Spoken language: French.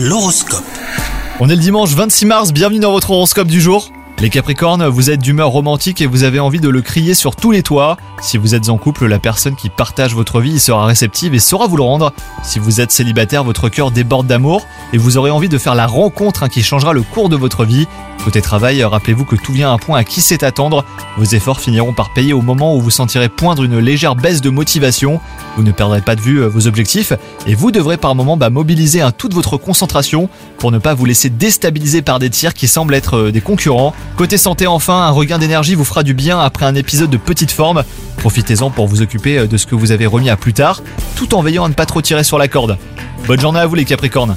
L'horoscope. On est le dimanche 26 mars, bienvenue dans votre horoscope du jour. Les Capricornes, vous êtes d'humeur romantique et vous avez envie de le crier sur tous les toits. Si vous êtes en couple, la personne qui partage votre vie sera réceptive et saura vous le rendre. Si vous êtes célibataire, votre cœur déborde d'amour et vous aurez envie de faire la rencontre hein, qui changera le cours de votre vie. Côté travail, rappelez-vous que tout vient à un point à qui sait attendre. Vos efforts finiront par payer au moment où vous sentirez poindre une légère baisse de motivation. Vous ne perdrez pas de vue euh, vos objectifs et vous devrez par moment bah, mobiliser toute votre concentration pour ne pas vous laisser déstabiliser par des tirs qui semblent être euh, des concurrents. Côté santé enfin, un regain d'énergie vous fera du bien après un épisode de petite forme. Profitez-en pour vous occuper euh, de ce que vous avez remis à plus tard, tout en veillant à ne pas trop tirer sur la corde. Bonne journée à vous les Capricornes